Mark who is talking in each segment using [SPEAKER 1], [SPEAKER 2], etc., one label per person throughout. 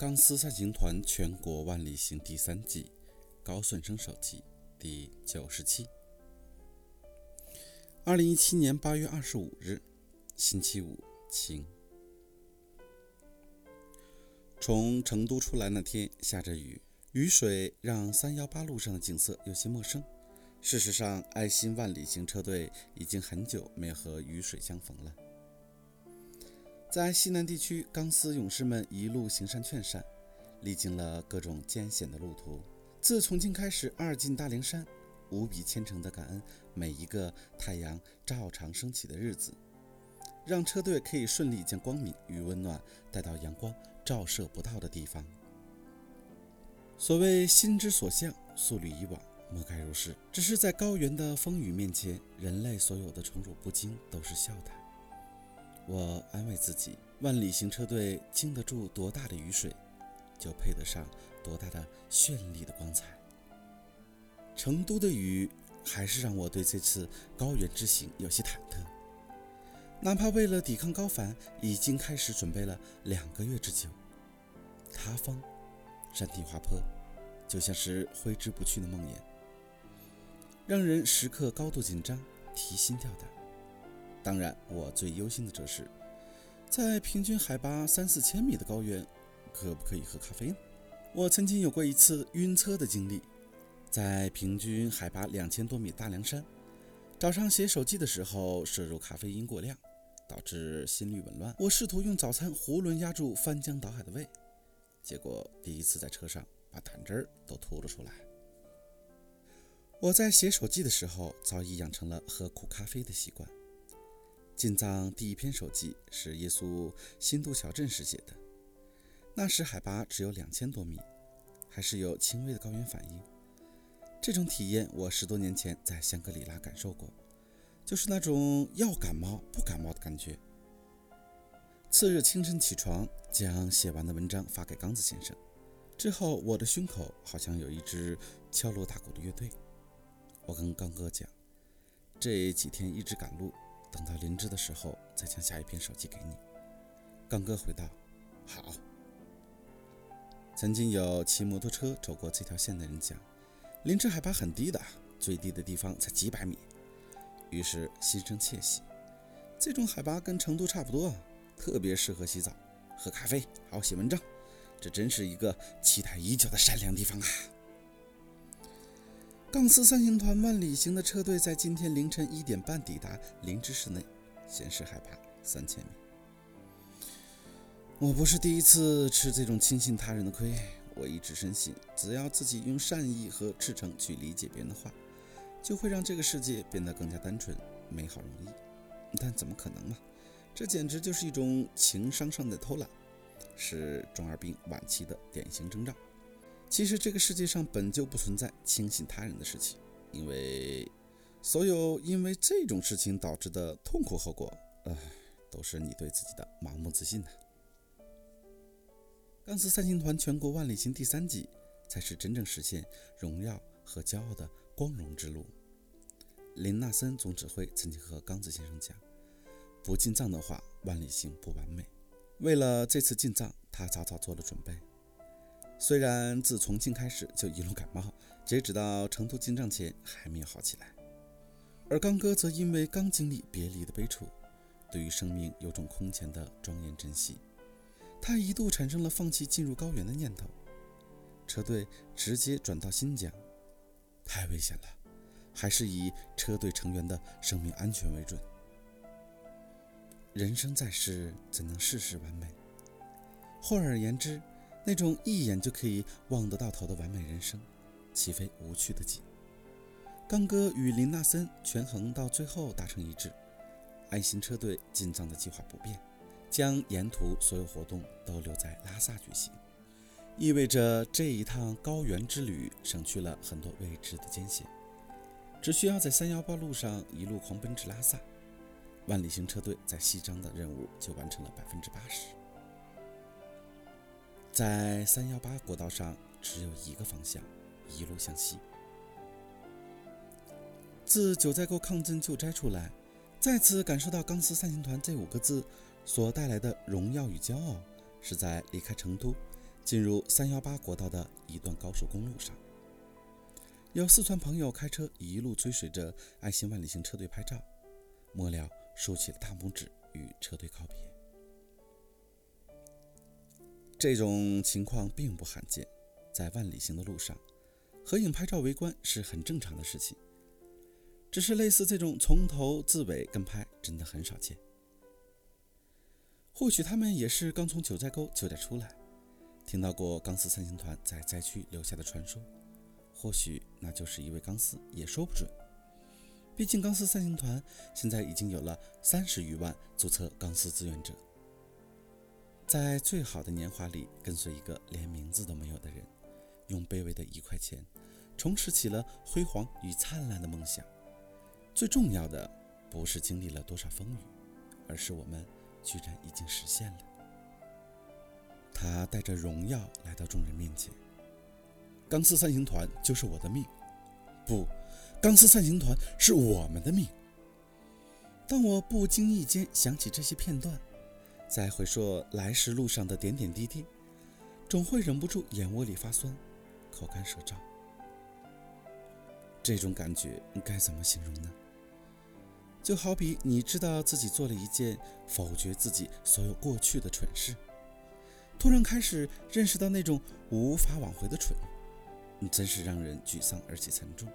[SPEAKER 1] 钢丝三行团全国万里行第三季，高顺生手记第九十期。二零一七年八月二十五日，星期五，晴。从成都出来那天下着雨，雨水让三幺八路上的景色有些陌生。事实上，爱心万里行车队已经很久没有和雨水相逢了。在西南地区，钢丝勇士们一路行善劝善，历经了各种艰险的路途。自重庆开始，二进大凉山，无比虔诚地感恩每一个太阳照常升起的日子，让车队可以顺利将光明与温暖带到阳光照射不到的地方。所谓心之所向，素履以往，莫该如是。只是在高原的风雨面前，人类所有的宠辱不惊都是笑谈。我安慰自己，万里行车队经得住多大的雨水，就配得上多大的绚丽的光彩。成都的雨还是让我对这次高原之行有些忐忑，哪怕为了抵抗高反，已经开始准备了两个月之久。塌方、山体滑坡，就像是挥之不去的梦魇，让人时刻高度紧张，提心吊胆。当然，我最忧心的则是，在平均海拔三四千米的高原，可不可以喝咖啡呢？我曾经有过一次晕车的经历，在平均海拔两千多米大凉山，早上写手记的时候摄入咖啡因过量，导致心率紊乱。我试图用早餐囫囵压住翻江倒海的胃，结果第一次在车上把胆汁儿都吐了出来。我在写手记的时候早已养成了喝苦咖啡的习惯。进藏第一篇手记是耶稣新都小镇时写的，那时海拔只有两千多米，还是有轻微的高原反应。这种体验我十多年前在香格里拉感受过，就是那种要感冒不感冒的感觉。次日清晨起床，将写完的文章发给刚子先生，之后我的胸口好像有一支敲锣打鼓的乐队。我跟刚哥讲，这几天一直赶路。等到林芝的时候，再将下一篇手机给你。刚哥回道：“好。”曾经有骑摩托车走过这条线的人讲，林芝海拔很低的，最低的地方才几百米。于是心生窃喜，这种海拔跟成都差不多，特别适合洗澡、喝咖啡、好写文章。这真是一个期待已久的善良地方啊！钢丝三行团万里行的车队在今天凌晨一点半抵达林芝市内，显示海拔三千米。我不是第一次吃这种轻信他人的亏，我一直深信，只要自己用善意和赤诚去理解别人的话，就会让这个世界变得更加单纯、美好、容易。但怎么可能嘛？这简直就是一种情商上的偷懒，是中二病晚期的典型征兆。其实这个世界上本就不存在轻信他人的事情，因为所有因为这种事情导致的痛苦后果，唉，都是你对自己的盲目自信呐。钢丝三星团全国万里行第三季，才是真正实现荣耀和骄傲的光荣之路。林纳森总指挥曾经和刚子先生讲，不进藏的话，万里行不完美。为了这次进藏，他早早做了准备。虽然自重庆开始就一路感冒，截止到成都进藏前还没有好起来，而刚哥则因为刚经历别离的悲楚，对于生命有种空前的庄严珍惜，他一度产生了放弃进入高原的念头。车队直接转到新疆，太危险了，还是以车队成员的生命安全为准。人生在世，怎能事事完美？换而言之。那种一眼就可以望得到头的完美人生，岂非无趣的紧？刚哥与林纳森权衡到最后达成一致，爱心车队进藏的计划不变，将沿途所有活动都留在拉萨举行，意味着这一趟高原之旅省去了很多未知的艰险，只需要在三幺八路上一路狂奔至拉萨，万里行车队在西藏的任务就完成了百分之八十。在三幺八国道上只有一个方向，一路向西。自九寨沟抗震救灾出来，再次感受到“钢丝三行团”这五个字所带来的荣耀与骄傲，是在离开成都，进入三幺八国道的一段高速公路上，有四川朋友开车一路追随着爱心万里行车队拍照，末了竖起了大拇指与车队告别。这种情况并不罕见，在万里行的路上，合影拍照围观是很正常的事情。只是类似这种从头至尾跟拍，真的很少见。或许他们也是刚从九寨沟九点出来，听到过钢丝三星团在灾区留下的传说，或许那就是一位钢丝，也说不准。毕竟钢丝三星团现在已经有了三十余万注册钢丝志愿者，在最好的年华里，跟随一个连名字都没有的人，用卑微的一块钱，重拾起了辉煌与灿烂的梦想。最重要的不是经历了多少风雨，而是我们居然已经实现了。他带着荣耀来到众人面前。钢丝三行团就是我的命，不，钢丝三行团是我们的命。当我不经意间想起这些片段，再回溯来时路上的点点滴滴，总会忍不住眼窝里发酸，口干舌燥。这种感觉该怎么形容呢？就好比你知道自己做了一件否决自己所有过去的蠢事，突然开始认识到那种无法挽回的蠢，真是让人沮丧而且沉重。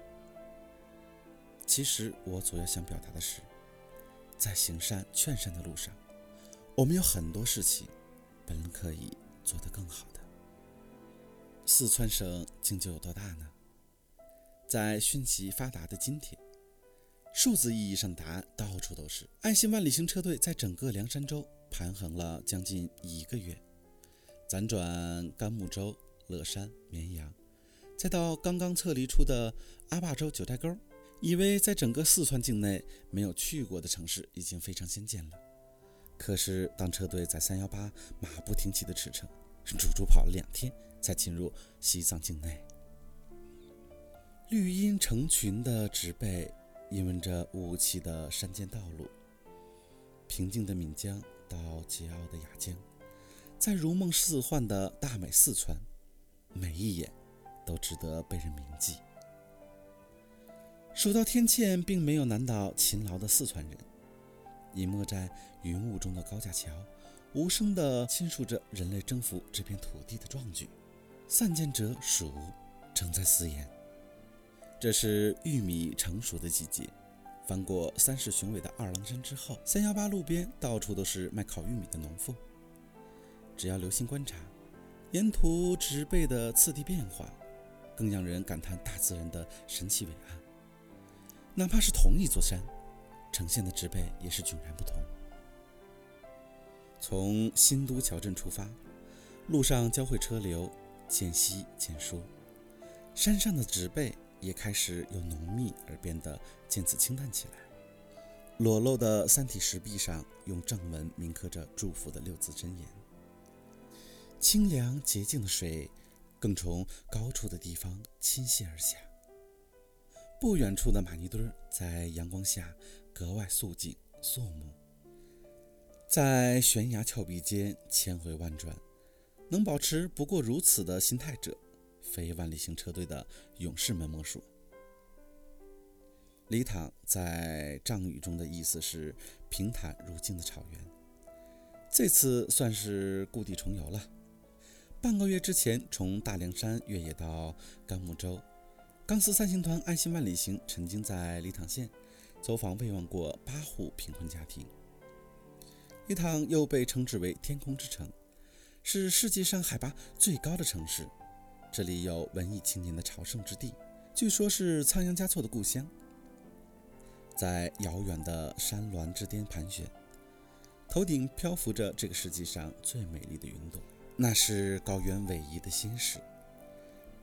[SPEAKER 1] 其实我主要想表达的是，在行善劝善的路上，我们有很多事情本可以做得更好的。四川省竟就有多大呢？在讯息发达的今天。数字意义上的答案到处都是。爱心万里行车队在整个凉山州盘横了将近一个月，辗转甘木州、乐山、绵阳，再到刚刚撤离出的阿坝州九寨沟，以为在整个四川境内没有去过的城市已经非常先进了。可是当车队在三幺八马不停蹄的驰骋，足足跑了两天才进入西藏境内，绿荫成群的植被。引闻着雾气的山间道路，平静的岷江到桀骜的雅江，在如梦似幻的大美四川，每一眼都值得被人铭记。蜀道天堑并没有难倒勤劳的四川人，隐没在云雾中的高架桥，无声地倾诉着人类征服这片土地的壮举。散见者数，正在四言。这是玉米成熟的季节，翻过三世雄伟的二郎山之后，三幺八路边到处都是卖烤玉米的农妇。只要留心观察，沿途植被的次第变化，更让人感叹大自然的神奇伟岸。哪怕是同一座山，呈现的植被也是迥然不同。从新都桥镇出发，路上交汇车流，渐稀渐疏，山上的植被。也开始由浓密而变得渐次清淡起来。裸露的三体石壁上，用正文铭刻着祝福的六字真言。清凉洁净的水，更从高处的地方倾泻而下。不远处的玛尼堆在阳光下格外肃静肃穆。在悬崖峭壁间千回万转，能保持不过如此的心态者。非万里行车队的勇士们莫属。李躺在藏语中的意思是平坦如镜的草原。这次算是故地重游了。半个月之前，从大凉山越野到甘木州，钢丝三星团爱心万里行曾经在李躺县走访慰问过八户贫困家庭。伊塘又被称之为“天空之城”，是世界上海拔最高的城市。这里有文艺青年的朝圣之地，据说是仓央嘉措的故乡。在遥远的山峦之巅盘旋，头顶漂浮着这个世界上最美丽的云朵，那是高原逶迤的心事。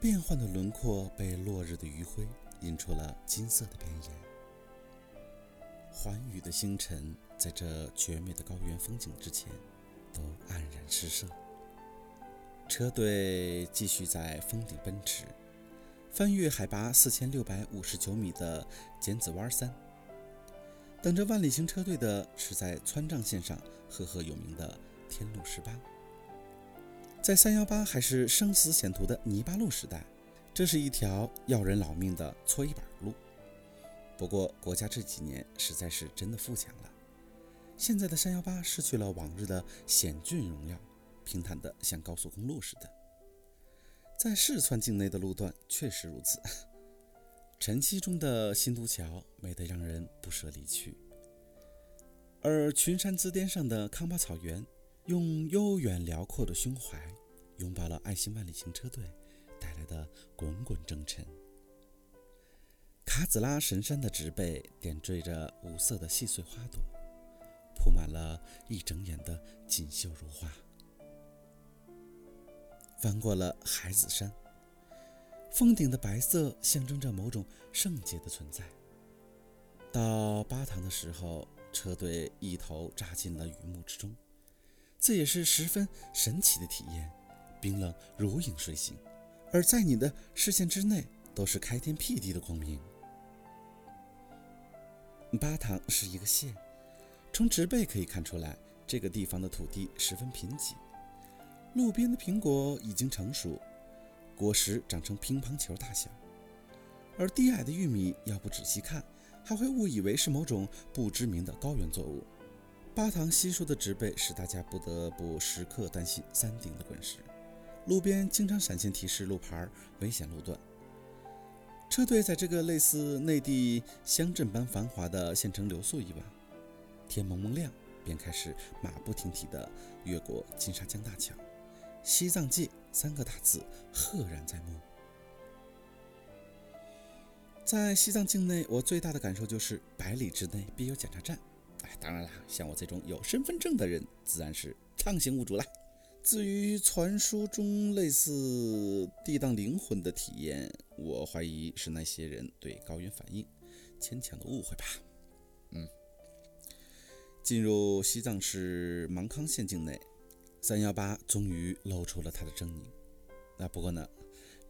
[SPEAKER 1] 变幻的轮廓被落日的余晖映出了金色的边沿。寰宇的星辰在这绝美的高原风景之前，都黯然失色。车队继续在峰顶奔驰，翻越海拔四千六百五十九米的剪子湾山。等着万里行车队的是在川藏线上赫赫有名的天路十八。在三幺八还是生死险途的泥巴路时代，这是一条要人老命的搓衣板路。不过，国家这几年实在是真的富强了，现在的三幺八失去了往日的险峻荣耀，平坦的像高速公路似的。在四川境内的路段确实如此，晨曦中的新都桥美得让人不舍离去，而群山之巅上的康巴草原。用悠远辽阔的胸怀拥抱了爱心万里行车队带来的滚滚征程。卡子拉神山的植被点缀着五色的细碎花朵，铺满了一整眼的锦绣如画。翻过了海子山，峰顶的白色象征着某种圣洁的存在。到巴塘的时候，车队一头扎进了雨幕之中。这也是十分神奇的体验，冰冷如影随形，而在你的视线之内都是开天辟地的光明。巴塘是一个县，从植被可以看出来，这个地方的土地十分贫瘠。路边的苹果已经成熟，果实长成乒乓球大小，而低矮的玉米，要不仔细看，还会误以为是某种不知名的高原作物。巴塘稀疏的植被使大家不得不时刻担心山顶的滚石，路边经常闪现提示路牌“危险路段”。车队在这个类似内地乡镇般繁华的县城留宿一晚，天蒙蒙亮便开始马不停蹄地越过金沙江大桥，“西藏界”三个大字赫然在目。在西藏境内，我最大的感受就是百里之内必有检查站。哎当然啦，像我这种有身份证的人，自然是畅行无阻了。至于传说中类似地荡灵魂的体验，我怀疑是那些人对高原反应牵强的误会吧。嗯，进入西藏市芒康县境内，三幺八终于露出了它的狰狞。那不过呢，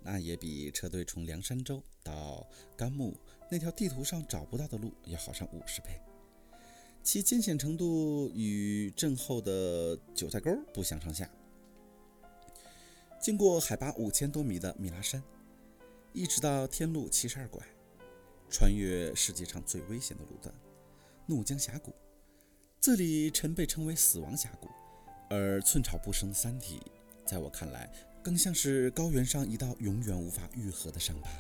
[SPEAKER 1] 那也比车队从凉山州到甘木那条地图上找不到的路要好上五十倍。其艰险程度与震后的韭菜沟不相上下。经过海拔五千多米的米拉山，一直到天路七十二拐，穿越世界上最危险的路段——怒江峡谷。这里曾被称为“死亡峡谷”，而寸草不生的山体，在我看来，更像是高原上一道永远无法愈合的伤疤。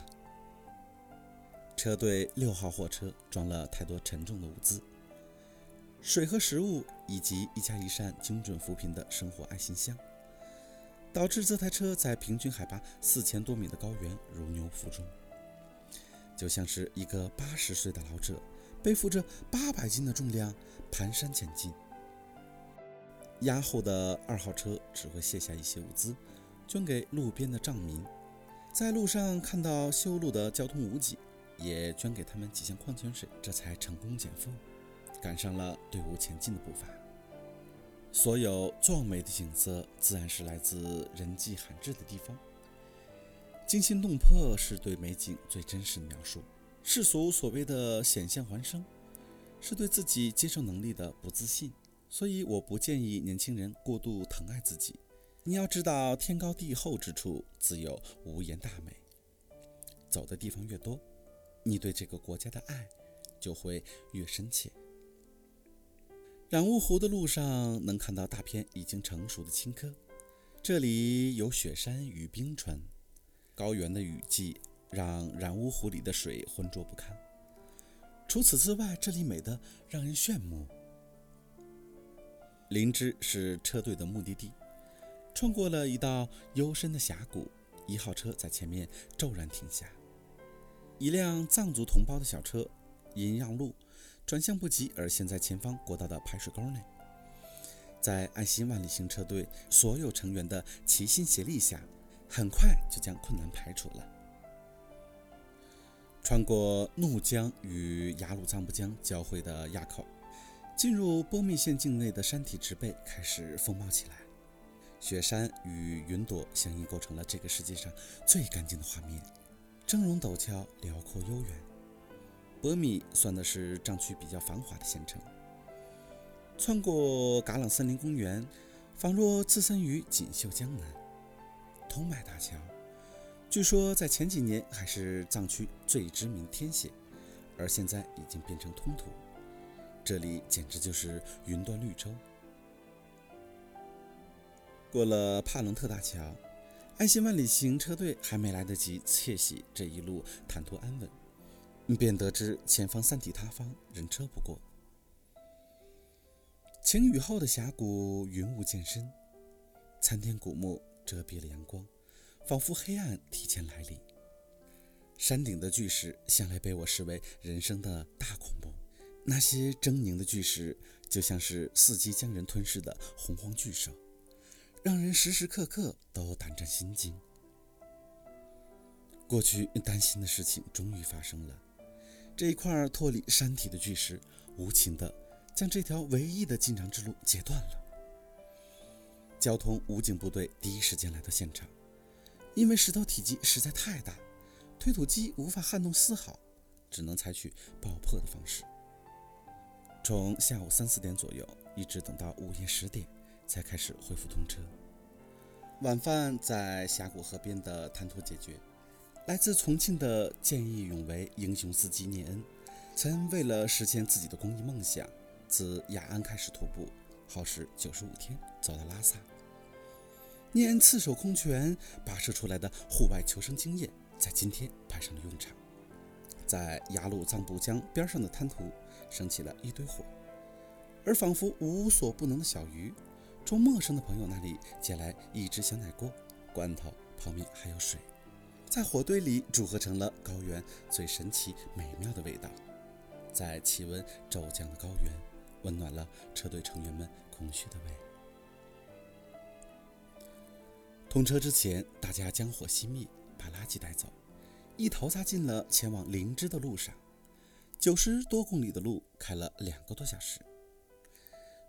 [SPEAKER 1] 车队六号货车装了太多沉重的物资。水和食物，以及一家一扇精准扶贫的生活爱心箱，导致这台车在平均海拔四千多米的高原如牛负重，就像是一个八十岁的老者背负着八百斤的重量蹒跚前进。压后的二号车只会卸下一些物资，捐给路边的藏民，在路上看到修路的交通无忌，也捐给他们几箱矿泉水，这才成功减负。赶上了队伍前进的步伐。所有壮美的景色，自然是来自人迹罕至的地方。惊心动魄是对美景最真实的描述。世俗所谓的险象环生，是对自己接受能力的不自信。所以，我不建议年轻人过度疼爱自己。你要知道，天高地厚之处，自有无言大美。走的地方越多，你对这个国家的爱就会越深切。染乌湖的路上能看到大片已经成熟的青稞，这里有雪山与冰川，高原的雨季让染乌湖里的水浑浊不堪。除此之外，这里美得让人炫目。林芝是车队的目的地，穿过了一道幽深的峡谷，一号车在前面骤然停下，一辆藏族同胞的小车因让路。转向不及，而陷在前方国道的排水沟内。在爱心万里行车队所有成员的齐心协力下，很快就将困难排除了。穿过怒江与雅鲁藏布江交汇的垭口，进入波密县境内的山体植被开始丰茂起来，雪山与云朵相应构成了这个世界上最干净的画面，峥嵘陡峭，辽阔悠远。博米算的是藏区比较繁华的县城。穿过嘎朗森林公园，仿若置身于锦绣江南。通麦大桥，据说在前几年还是藏区最知名天险，而现在已经变成通途。这里简直就是云端绿洲。过了帕伦特大桥，爱心万里行车队还没来得及窃喜这一路坦途安稳，便得知前方三体塌方，人车不过。晴雨后的峡谷云雾渐深，参天古木遮蔽了阳光，仿佛黑暗提前来临。山顶的巨石向来被我视为人生的大恐怖，那些狰狞的巨石就像是伺机将人吞噬的洪荒巨兽，让人时时刻刻都胆战心惊。过去担心的事情终于发生了，这一块脱离山体的巨石无情的。将这条唯一的进场之路截断了。交通武警部队第一时间来到现场，因为石头体积实在太大，推土机无法撼动丝毫，只能采取爆破的方式。从下午三四点左右，一直等到午夜十点，才开始恢复通车。晚饭在峡谷河边的滩涂解决。来自重庆的见义勇为英雄司机聂恩，曾为了实现自己的公益梦想。自雅安开始徒步，耗时九十五天，走到拉萨。聂恩赤手空拳跋涉出来的户外求生经验，在今天派上了用场。在雅鲁藏布江边上的滩涂，升起了一堆火，而仿佛无所不能的小鱼，从陌生的朋友那里借来一只小奶锅、罐头、泡面还有水，在火堆里煮合成了高原最神奇美妙的味道。在气温骤降的高原。温暖了车队成员们空虚的胃。通车之前，大家将火熄灭，把垃圾带走，一头扎进了前往林芝的路上。九十多公里的路，开了两个多小时。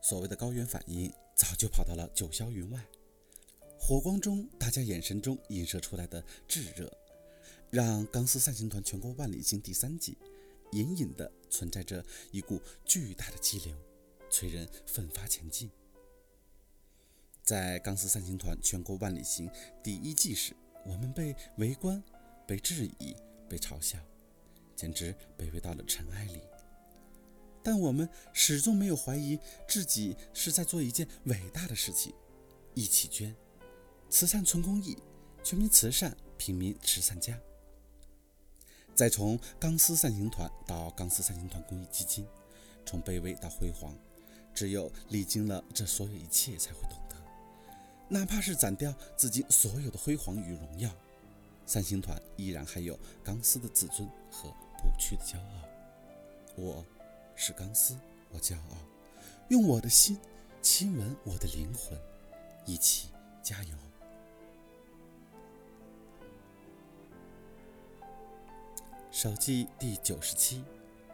[SPEAKER 1] 所谓的高原反应，早就跑到了九霄云外。火光中，大家眼神中映射出来的炙热，让钢丝散行团全国万里行第三季。隐隐的存在着一股巨大的激流，催人奋发前进。在钢丝散行团全国万里行第一季时，我们被围观、被质疑、被嘲笑，简直卑微到了尘埃里。但我们始终没有怀疑自己是在做一件伟大的事情。一起捐，慈善纯公益，全民慈善，平民慈善家。再从钢丝三星团到钢丝三星团公益基金，从卑微到辉煌，只有历经了这所有一切，才会懂得，哪怕是斩掉自己所有的辉煌与荣耀，三星团依然还有钢丝的自尊和不屈的骄傲。我，是钢丝，我骄傲，用我的心亲吻我的灵魂，一起加油。手记第九十七，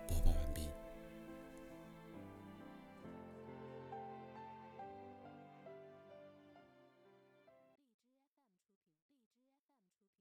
[SPEAKER 1] 播报完。